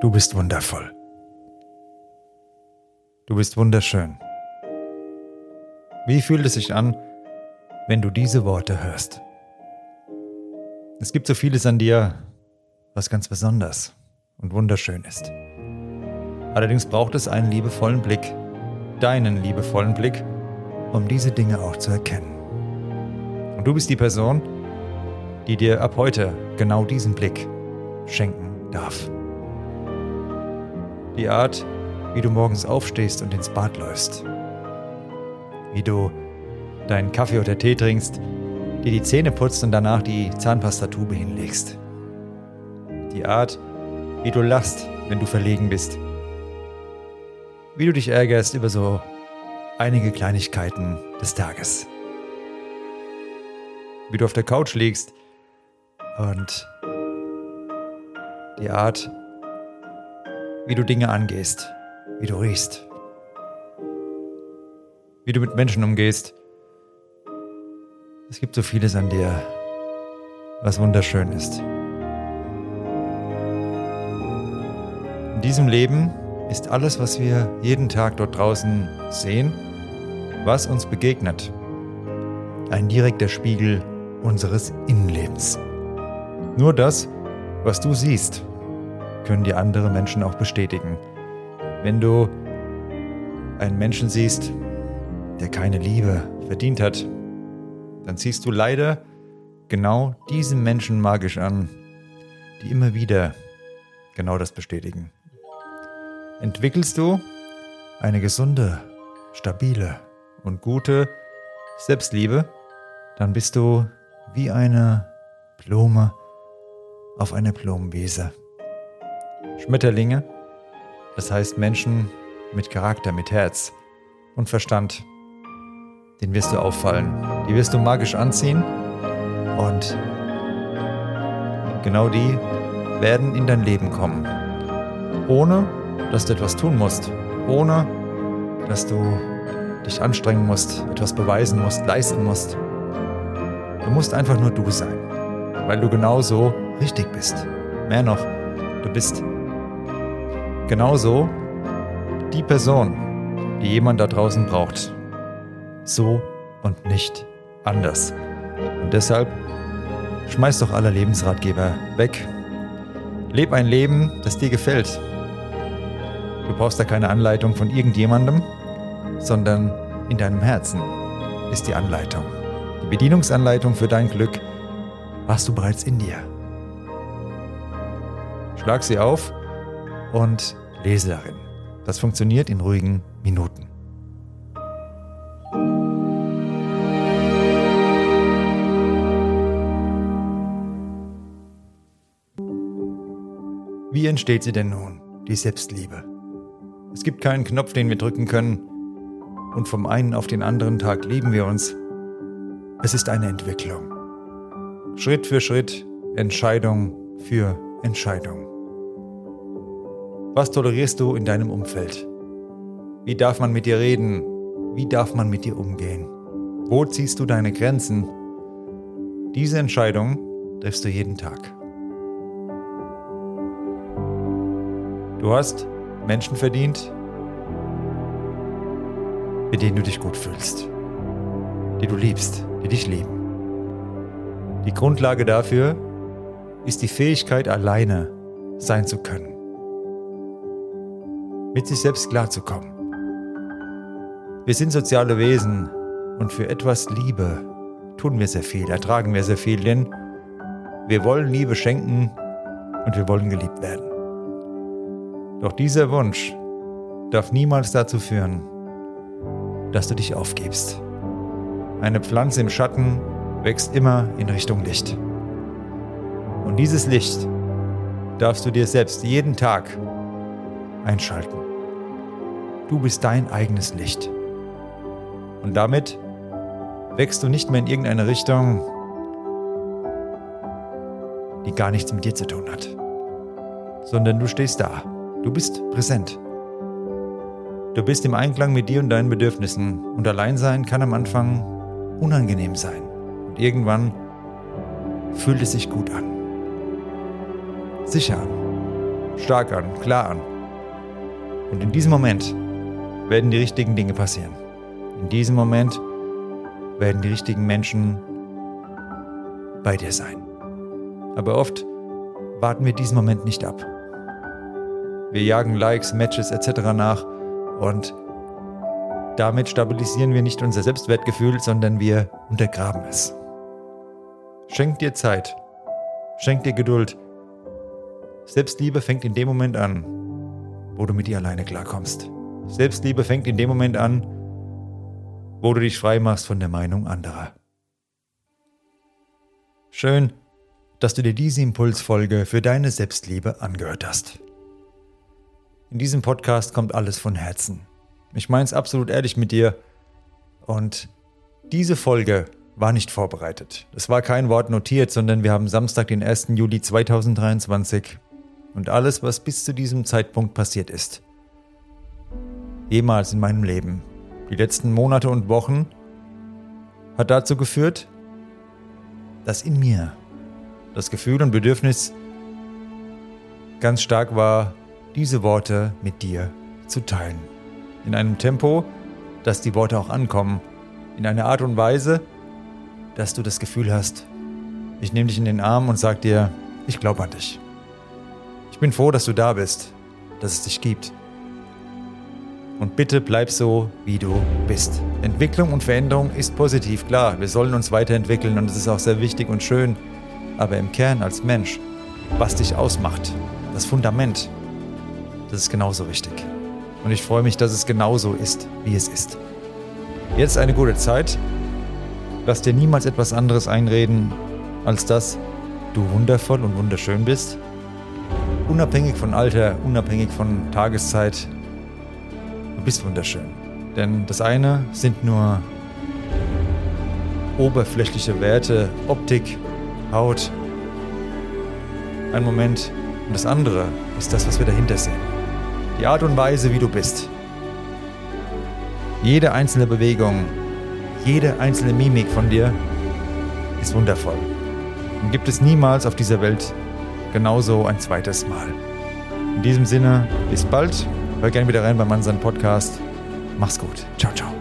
Du bist wundervoll. Du bist wunderschön. Wie fühlt es sich an, wenn du diese Worte hörst? Es gibt so vieles an dir, was ganz besonders und wunderschön ist. Allerdings braucht es einen liebevollen Blick, deinen liebevollen Blick, um diese Dinge auch zu erkennen. Und du bist die Person, die dir ab heute genau diesen Blick schenken darf. Die Art, wie du morgens aufstehst und ins Bad läufst. Wie du deinen Kaffee oder Tee trinkst, dir die Zähne putzt und danach die Zahnpastatube hinlegst. Die Art, wie du lachst, wenn du verlegen bist. Wie du dich ärgerst über so einige Kleinigkeiten des Tages. Wie du auf der Couch liegst und die Art, wie du Dinge angehst, wie du riechst, wie du mit Menschen umgehst. Es gibt so vieles an dir, was wunderschön ist. In diesem Leben ist alles, was wir jeden Tag dort draußen sehen, was uns begegnet, ein direkter Spiegel unseres Innenlebens. Nur das, was du siehst, können dir andere Menschen auch bestätigen. Wenn du einen Menschen siehst, der keine Liebe verdient hat, dann siehst du leider genau diesen Menschen magisch an, die immer wieder genau das bestätigen. Entwickelst du eine gesunde, stabile und gute Selbstliebe, dann bist du wie eine Blume auf einer Blumenwiese. Schmetterlinge, das heißt Menschen mit Charakter, mit Herz und Verstand, den wirst du auffallen, die wirst du magisch anziehen und genau die werden in dein Leben kommen, ohne dass du etwas tun musst, ohne dass du dich anstrengen musst, etwas beweisen musst, leisten musst. Du musst einfach nur du sein, weil du genauso richtig bist. Mehr noch, du bist genauso die Person, die jemand da draußen braucht. So und nicht anders. Und deshalb schmeiß doch alle Lebensratgeber weg. Leb ein Leben, das dir gefällt. Du brauchst da keine Anleitung von irgendjemandem, sondern in deinem Herzen ist die Anleitung. Die Bedienungsanleitung für dein Glück hast du bereits in dir. Schlag sie auf und lese darin. Das funktioniert in ruhigen Minuten. Wie entsteht sie denn nun, die Selbstliebe? Es gibt keinen Knopf, den wir drücken können und vom einen auf den anderen Tag lieben wir uns. Es ist eine Entwicklung. Schritt für Schritt, Entscheidung für Entscheidung. Was tolerierst du in deinem Umfeld? Wie darf man mit dir reden? Wie darf man mit dir umgehen? Wo ziehst du deine Grenzen? Diese Entscheidung triffst du jeden Tag. Du hast Menschen verdient, mit denen du dich gut fühlst, die du liebst, die dich lieben. Die Grundlage dafür ist die Fähigkeit, alleine sein zu können mit sich selbst klarzukommen. Wir sind soziale Wesen und für etwas Liebe tun wir sehr viel, ertragen wir sehr viel, denn wir wollen Liebe schenken und wir wollen geliebt werden. Doch dieser Wunsch darf niemals dazu führen, dass du dich aufgibst. Eine Pflanze im Schatten wächst immer in Richtung Licht. Und dieses Licht darfst du dir selbst jeden Tag einschalten. Du bist dein eigenes Licht. Und damit wächst du nicht mehr in irgendeine Richtung, die gar nichts mit dir zu tun hat, sondern du stehst da. Du bist präsent. Du bist im Einklang mit dir und deinen Bedürfnissen und Alleinsein kann am Anfang unangenehm sein. Und irgendwann fühlt es sich gut an. Sicher an. stark an, klar an. Und in diesem Moment werden die richtigen Dinge passieren. In diesem Moment werden die richtigen Menschen bei dir sein. Aber oft warten wir diesen Moment nicht ab. Wir jagen Likes, Matches etc. nach und damit stabilisieren wir nicht unser Selbstwertgefühl, sondern wir untergraben es. Schenk dir Zeit. Schenk dir Geduld. Selbstliebe fängt in dem Moment an, wo du mit dir alleine klarkommst. Selbstliebe fängt in dem Moment an, wo du dich frei machst von der Meinung anderer. Schön, dass du dir diese Impulsfolge für deine Selbstliebe angehört hast. In diesem Podcast kommt alles von Herzen. Ich meine es absolut ehrlich mit dir. Und diese Folge war nicht vorbereitet. Es war kein Wort notiert, sondern wir haben Samstag, den 1. Juli 2023 und alles, was bis zu diesem Zeitpunkt passiert ist. Jemals in meinem Leben. Die letzten Monate und Wochen hat dazu geführt, dass in mir das Gefühl und Bedürfnis ganz stark war, diese Worte mit dir zu teilen. In einem Tempo, dass die Worte auch ankommen. In einer Art und Weise, dass du das Gefühl hast, ich nehme dich in den Arm und sage dir, ich glaube an dich. Ich bin froh, dass du da bist, dass es dich gibt. Und bitte bleib so, wie du bist. Entwicklung und Veränderung ist positiv, klar. Wir sollen uns weiterentwickeln und es ist auch sehr wichtig und schön. Aber im Kern als Mensch, was dich ausmacht, das Fundament, das ist genauso wichtig. Und ich freue mich, dass es genauso ist, wie es ist. Jetzt eine gute Zeit. Lass dir niemals etwas anderes einreden, als dass du wundervoll und wunderschön bist. Unabhängig von Alter, unabhängig von Tageszeit. Bist wunderschön. Denn das eine sind nur oberflächliche Werte, Optik, Haut. Ein Moment. Und das andere ist das, was wir dahinter sehen die Art und Weise, wie du bist. Jede einzelne Bewegung, jede einzelne Mimik von dir ist wundervoll. Und gibt es niemals auf dieser Welt genauso ein zweites Mal. In diesem Sinne, bis bald. Hör gerne wieder rein bei Mansan Podcast. Mach's gut. Ciao, ciao.